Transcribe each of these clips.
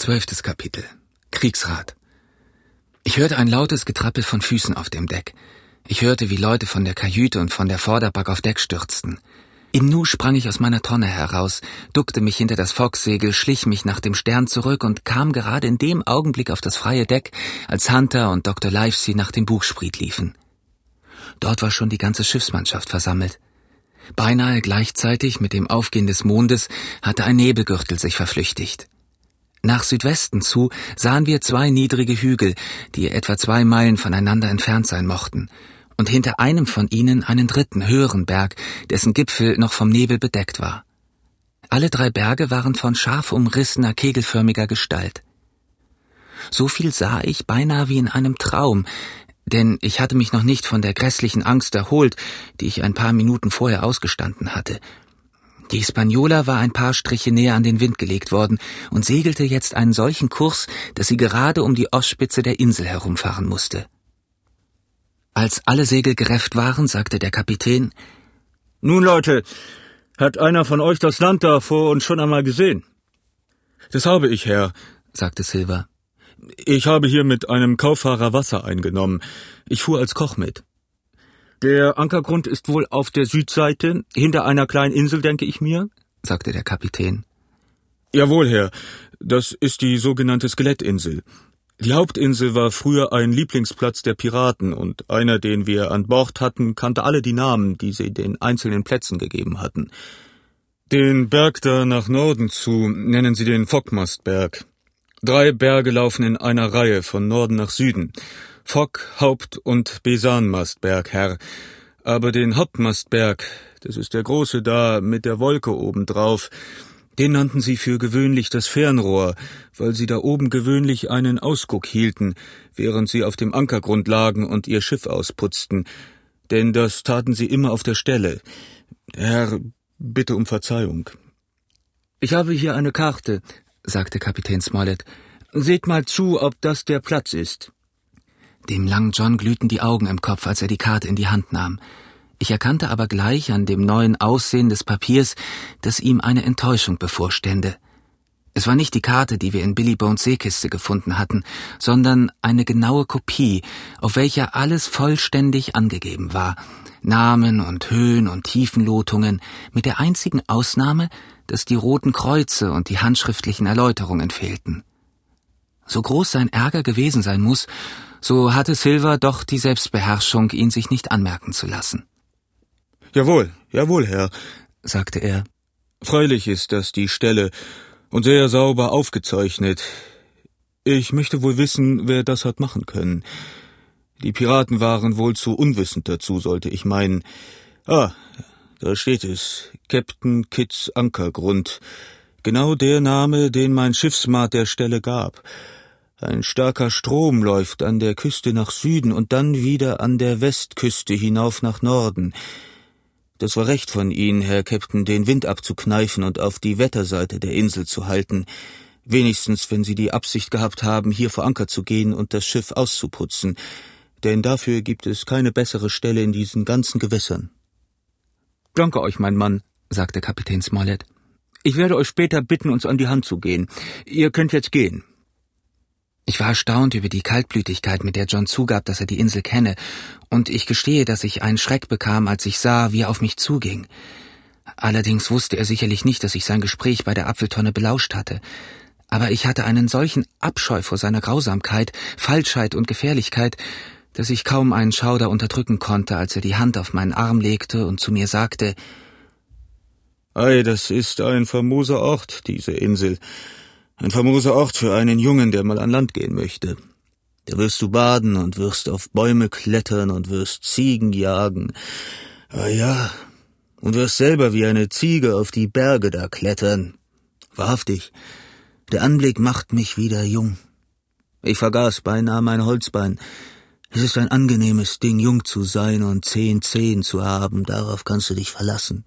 Zwölftes Kapitel. Kriegsrat. Ich hörte ein lautes Getrappel von Füßen auf dem Deck. Ich hörte, wie Leute von der Kajüte und von der Vorderback auf Deck stürzten. Im Nu sprang ich aus meiner Tonne heraus, duckte mich hinter das Focksegel, schlich mich nach dem Stern zurück und kam gerade in dem Augenblick auf das freie Deck, als Hunter und Dr. Livesey nach dem Buchspriet liefen. Dort war schon die ganze Schiffsmannschaft versammelt. Beinahe gleichzeitig mit dem Aufgehen des Mondes hatte ein Nebelgürtel sich verflüchtigt. Nach Südwesten zu sahen wir zwei niedrige Hügel, die etwa zwei Meilen voneinander entfernt sein mochten, und hinter einem von ihnen einen dritten, höheren Berg, dessen Gipfel noch vom Nebel bedeckt war. Alle drei Berge waren von scharf umrissener, kegelförmiger Gestalt. So viel sah ich beinahe wie in einem Traum, denn ich hatte mich noch nicht von der grässlichen Angst erholt, die ich ein paar Minuten vorher ausgestanden hatte, die Hispaniola war ein paar Striche näher an den Wind gelegt worden und segelte jetzt einen solchen Kurs, dass sie gerade um die Ostspitze der Insel herumfahren musste. Als alle Segel gerefft waren, sagte der Kapitän Nun, Leute, hat einer von euch das Land da vor uns schon einmal gesehen? Das habe ich, Herr, sagte Silver. Ich habe hier mit einem Kauffahrer Wasser eingenommen. Ich fuhr als Koch mit. Der Ankergrund ist wohl auf der Südseite, hinter einer kleinen Insel, denke ich mir, sagte der Kapitän. Jawohl, Herr. Das ist die sogenannte Skelettinsel. Die Hauptinsel war früher ein Lieblingsplatz der Piraten und einer, den wir an Bord hatten, kannte alle die Namen, die sie den einzelnen Plätzen gegeben hatten. Den Berg da nach Norden zu nennen sie den Fockmastberg. Drei Berge laufen in einer Reihe von Norden nach Süden. Fock, Haupt- und Besanmastberg, Herr. Aber den Hauptmastberg, das ist der große da mit der Wolke obendrauf, den nannten sie für gewöhnlich das Fernrohr, weil sie da oben gewöhnlich einen Ausguck hielten, während sie auf dem Ankergrund lagen und ihr Schiff ausputzten. Denn das taten sie immer auf der Stelle. Herr, bitte um Verzeihung. Ich habe hier eine Karte, sagte Kapitän Smollett. Seht mal zu, ob das der Platz ist. Dem langen John glühten die Augen im Kopf, als er die Karte in die Hand nahm. Ich erkannte aber gleich an dem neuen Aussehen des Papiers, dass ihm eine Enttäuschung bevorstände. Es war nicht die Karte, die wir in Billy Bones Seekiste gefunden hatten, sondern eine genaue Kopie, auf welcher alles vollständig angegeben war. Namen und Höhen und Tiefenlotungen, mit der einzigen Ausnahme, dass die roten Kreuze und die handschriftlichen Erläuterungen fehlten. So groß sein Ärger gewesen sein muss, so hatte Silver doch die Selbstbeherrschung, ihn sich nicht anmerken zu lassen. Jawohl, jawohl, Herr, sagte er. Freilich ist das die Stelle und sehr sauber aufgezeichnet. Ich möchte wohl wissen, wer das hat machen können. Die Piraten waren wohl zu unwissend dazu, sollte ich meinen. Ah, da steht es. Captain Kitts Ankergrund. Genau der Name, den mein Schiffsmat der Stelle gab. Ein starker Strom läuft an der Küste nach Süden und dann wieder an der Westküste hinauf nach Norden. Das war recht von Ihnen, Herr Captain, den Wind abzukneifen und auf die Wetterseite der Insel zu halten. Wenigstens, wenn Sie die Absicht gehabt haben, hier vor Anker zu gehen und das Schiff auszuputzen. Denn dafür gibt es keine bessere Stelle in diesen ganzen Gewässern. Danke euch, mein Mann, sagte Kapitän Smollett. Ich werde euch später bitten, uns an die Hand zu gehen. Ihr könnt jetzt gehen. Ich war erstaunt über die Kaltblütigkeit, mit der John zugab, dass er die Insel kenne, und ich gestehe, dass ich einen Schreck bekam, als ich sah, wie er auf mich zuging. Allerdings wusste er sicherlich nicht, dass ich sein Gespräch bei der Apfeltonne belauscht hatte. Aber ich hatte einen solchen Abscheu vor seiner Grausamkeit, Falschheit und Gefährlichkeit, dass ich kaum einen Schauder unterdrücken konnte, als er die Hand auf meinen Arm legte und zu mir sagte Ei, das ist ein famoser Ort, diese Insel. Ein famoser Ort für einen Jungen, der mal an Land gehen möchte. Da wirst du baden und wirst auf Bäume klettern und wirst Ziegen jagen. Ah ja, und wirst selber wie eine Ziege auf die Berge da klettern. Wahrhaftig, der Anblick macht mich wieder jung. Ich vergaß beinahe mein Holzbein. Es ist ein angenehmes Ding, jung zu sein und zehn Zehen zu haben, darauf kannst du dich verlassen.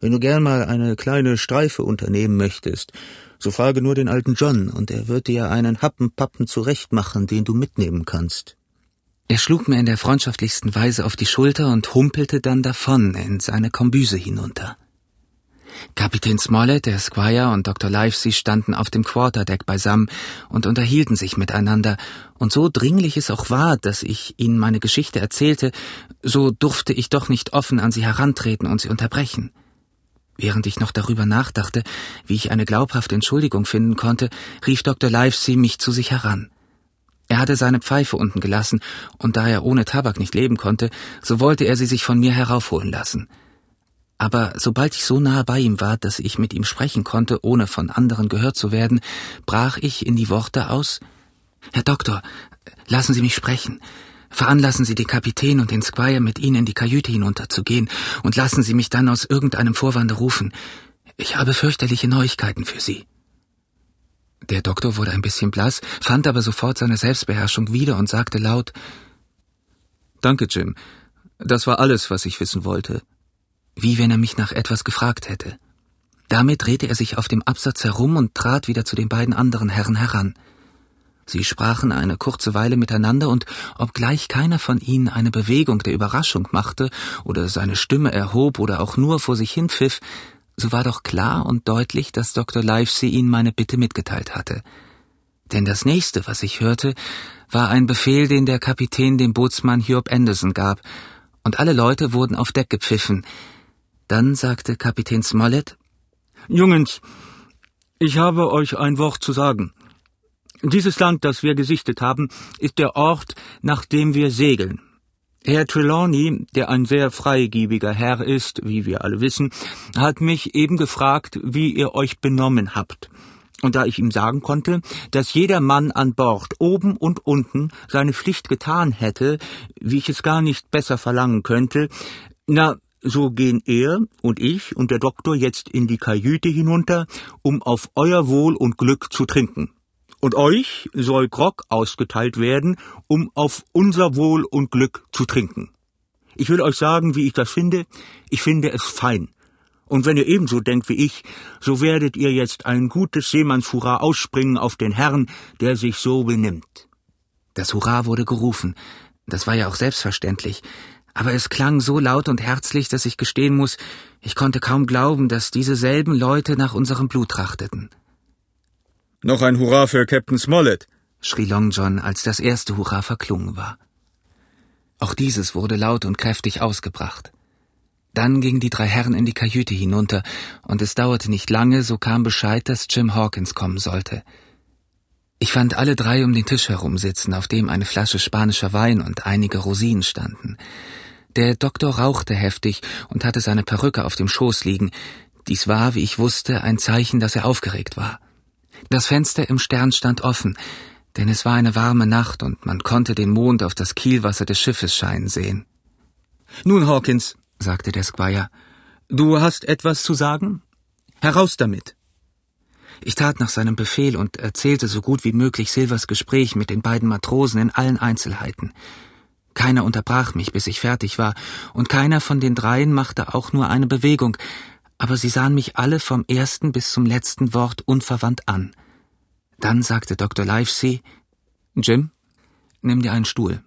Wenn du gern mal eine kleine Streife unternehmen möchtest so frage nur den alten John, und er wird dir einen Happenpappen zurechtmachen, den du mitnehmen kannst. Er schlug mir in der freundschaftlichsten Weise auf die Schulter und humpelte dann davon in seine Kombüse hinunter. Kapitän Smollett, der Squire und Dr. Livesey standen auf dem Quarterdeck beisammen und unterhielten sich miteinander, und so dringlich es auch war, dass ich ihnen meine Geschichte erzählte, so durfte ich doch nicht offen an sie herantreten und sie unterbrechen. Während ich noch darüber nachdachte, wie ich eine glaubhafte Entschuldigung finden konnte, rief Dr. Livesey mich zu sich heran. Er hatte seine Pfeife unten gelassen, und da er ohne Tabak nicht leben konnte, so wollte er sie sich von mir heraufholen lassen. Aber sobald ich so nahe bei ihm war, dass ich mit ihm sprechen konnte, ohne von anderen gehört zu werden, brach ich in die Worte aus Herr Doktor, lassen Sie mich sprechen. Veranlassen Sie den Kapitän und den Squire, mit Ihnen in die Kajüte hinunterzugehen, und lassen Sie mich dann aus irgendeinem Vorwande rufen. Ich habe fürchterliche Neuigkeiten für Sie. Der Doktor wurde ein bisschen blass, fand aber sofort seine Selbstbeherrschung wieder und sagte laut Danke, Jim. Das war alles, was ich wissen wollte. Wie wenn er mich nach etwas gefragt hätte. Damit drehte er sich auf dem Absatz herum und trat wieder zu den beiden anderen Herren heran. Sie sprachen eine kurze Weile miteinander, und obgleich keiner von ihnen eine Bewegung der Überraschung machte oder seine Stimme erhob oder auch nur vor sich hin pfiff, so war doch klar und deutlich, dass Dr. Livesey ihnen meine Bitte mitgeteilt hatte. Denn das nächste, was ich hörte, war ein Befehl, den der Kapitän dem Bootsmann Hiob Anderson gab, und alle Leute wurden auf Deck gepfiffen. Dann sagte Kapitän Smollett Jungens, ich habe euch ein Wort zu sagen. Dieses Land, das wir gesichtet haben, ist der Ort, nach dem wir segeln. Herr Trelawney, der ein sehr freigebiger Herr ist, wie wir alle wissen, hat mich eben gefragt, wie ihr euch benommen habt. Und da ich ihm sagen konnte, dass jeder Mann an Bord oben und unten seine Pflicht getan hätte, wie ich es gar nicht besser verlangen könnte, na, so gehen er und ich und der Doktor jetzt in die Kajüte hinunter, um auf euer Wohl und Glück zu trinken und euch soll Grog ausgeteilt werden, um auf unser Wohl und Glück zu trinken. Ich will euch sagen, wie ich das finde. Ich finde es fein. Und wenn ihr ebenso denkt wie ich, so werdet ihr jetzt ein gutes Seemannshurra ausspringen auf den Herrn, der sich so benimmt. Das Hurra wurde gerufen. Das war ja auch selbstverständlich. Aber es klang so laut und herzlich, dass ich gestehen muss, ich konnte kaum glauben, dass diese selben Leute nach unserem Blut trachteten. Noch ein Hurra für Captain Smollett, schrie Long John, als das erste Hurra verklungen war. Auch dieses wurde laut und kräftig ausgebracht. Dann gingen die drei Herren in die Kajüte hinunter, und es dauerte nicht lange, so kam Bescheid, dass Jim Hawkins kommen sollte. Ich fand alle drei um den Tisch herum sitzen, auf dem eine Flasche spanischer Wein und einige Rosinen standen. Der Doktor rauchte heftig und hatte seine Perücke auf dem Schoß liegen. Dies war, wie ich wusste, ein Zeichen, dass er aufgeregt war. Das Fenster im Stern stand offen, denn es war eine warme Nacht und man konnte den Mond auf das Kielwasser des Schiffes scheinen sehen. Nun, Hawkins, sagte der Squire, du hast etwas zu sagen? Heraus damit. Ich tat nach seinem Befehl und erzählte so gut wie möglich Silvers Gespräch mit den beiden Matrosen in allen Einzelheiten. Keiner unterbrach mich, bis ich fertig war, und keiner von den dreien machte auch nur eine Bewegung, aber sie sahen mich alle vom ersten bis zum letzten Wort unverwandt an. Dann sagte Dr. Livesey, Jim, nimm dir einen Stuhl.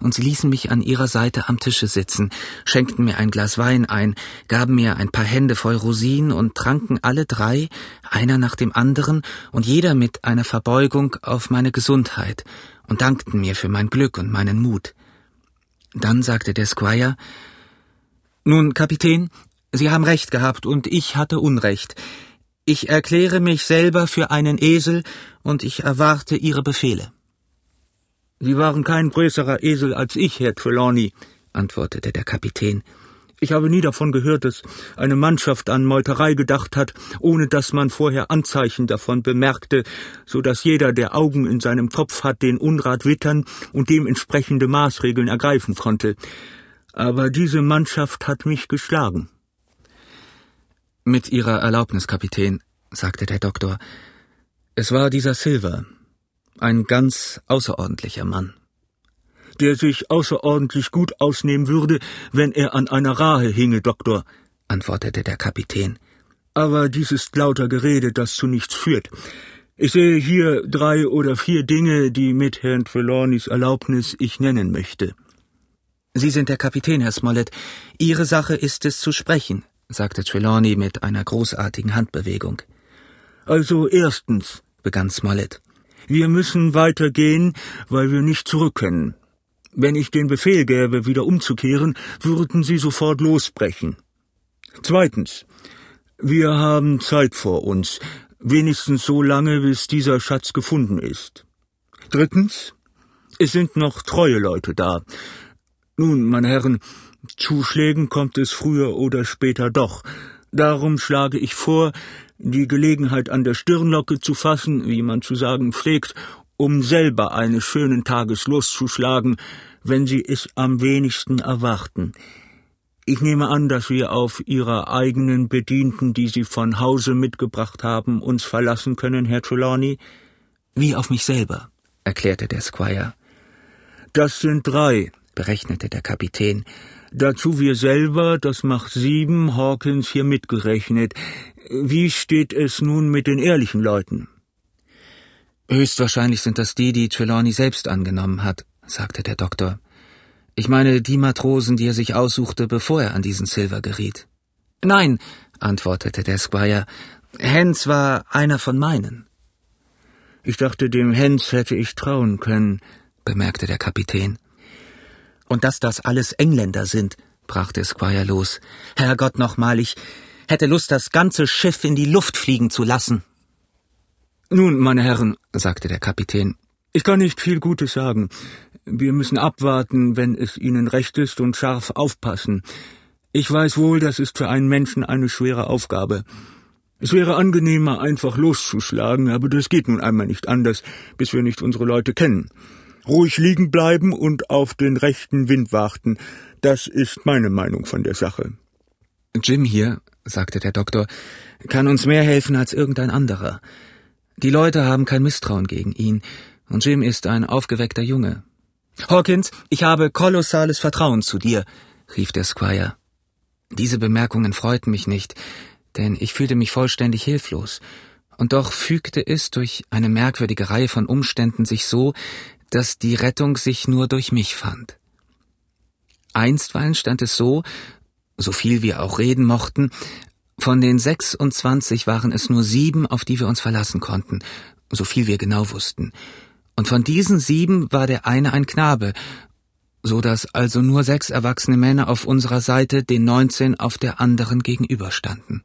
Und sie ließen mich an ihrer Seite am Tische sitzen, schenkten mir ein Glas Wein ein, gaben mir ein paar Hände voll Rosinen und tranken alle drei, einer nach dem anderen und jeder mit einer Verbeugung auf meine Gesundheit und dankten mir für mein Glück und meinen Mut. Dann sagte der Squire, Nun, Kapitän, Sie haben recht gehabt und ich hatte Unrecht. Ich erkläre mich selber für einen Esel und ich erwarte Ihre Befehle. Sie waren kein größerer Esel als ich, Herr Trelawney, antwortete der Kapitän. Ich habe nie davon gehört, dass eine Mannschaft an Meuterei gedacht hat, ohne dass man vorher Anzeichen davon bemerkte, so dass jeder, der Augen in seinem Kopf hat, den Unrat wittern und dementsprechende Maßregeln ergreifen konnte. Aber diese Mannschaft hat mich geschlagen. Mit Ihrer Erlaubnis, Kapitän, sagte der Doktor. Es war dieser Silver, ein ganz außerordentlicher Mann. Der sich außerordentlich gut ausnehmen würde, wenn er an einer Rahe hinge, Doktor, antwortete der Kapitän. Aber dies ist lauter Gerede, das zu nichts führt. Ich sehe hier drei oder vier Dinge, die mit Herrn Trelawneys Erlaubnis ich nennen möchte. Sie sind der Kapitän, Herr Smollett. Ihre Sache ist es zu sprechen, sagte Trelawney mit einer großartigen Handbewegung. Also erstens, begann Smollett, wir müssen weitergehen, weil wir nicht zurück können. Wenn ich den Befehl gäbe, wieder umzukehren, würden Sie sofort losbrechen. Zweitens. Wir haben Zeit vor uns, wenigstens so lange, bis dieser Schatz gefunden ist. Drittens. Es sind noch treue Leute da. Nun, meine Herren, Zuschlägen kommt es früher oder später doch. Darum schlage ich vor, die Gelegenheit an der Stirnlocke zu fassen, wie man zu sagen pflegt, um selber eines schönen Tages loszuschlagen, wenn Sie es am wenigsten erwarten. Ich nehme an, dass wir auf Ihre eigenen Bedienten, die Sie von Hause mitgebracht haben, uns verlassen können, Herr Trelawney? Wie auf mich selber, erklärte der Squire. Das sind drei, berechnete der Kapitän. Dazu wir selber, das macht sieben, Hawkins hier mitgerechnet. Wie steht es nun mit den ehrlichen Leuten? Höchstwahrscheinlich sind das die, die Trelawney selbst angenommen hat, sagte der Doktor. Ich meine die Matrosen, die er sich aussuchte, bevor er an diesen Silver geriet. Nein, antwortete der Squire, Hens war einer von meinen. Ich dachte, dem Hens hätte ich trauen können, bemerkte der Kapitän. Und dass das alles Engländer sind, brach der Squire los. Herrgott nochmal, ich hätte Lust, das ganze Schiff in die Luft fliegen zu lassen. Nun, meine Herren, sagte der Kapitän, ich kann nicht viel Gutes sagen. Wir müssen abwarten, wenn es Ihnen recht ist, und scharf aufpassen. Ich weiß wohl, das ist für einen Menschen eine schwere Aufgabe. Es wäre angenehmer, einfach loszuschlagen, aber das geht nun einmal nicht anders, bis wir nicht unsere Leute kennen. Ruhig liegen bleiben und auf den rechten Wind warten, das ist meine Meinung von der Sache. Jim hier, sagte der Doktor, kann uns mehr helfen als irgendein anderer. Die Leute haben kein Misstrauen gegen ihn, und Jim ist ein aufgeweckter Junge. Hawkins, ich habe kolossales Vertrauen zu dir, rief der Squire. Diese Bemerkungen freuten mich nicht, denn ich fühlte mich vollständig hilflos, und doch fügte es durch eine merkwürdige Reihe von Umständen sich so, dass die Rettung sich nur durch mich fand. Einstweilen stand es so, so viel wir auch reden mochten, von den 26 waren es nur sieben, auf die wir uns verlassen konnten, so viel wir genau wussten. Und von diesen sieben war der eine ein Knabe, so dass also nur sechs erwachsene Männer auf unserer Seite den neunzehn auf der anderen gegenüberstanden.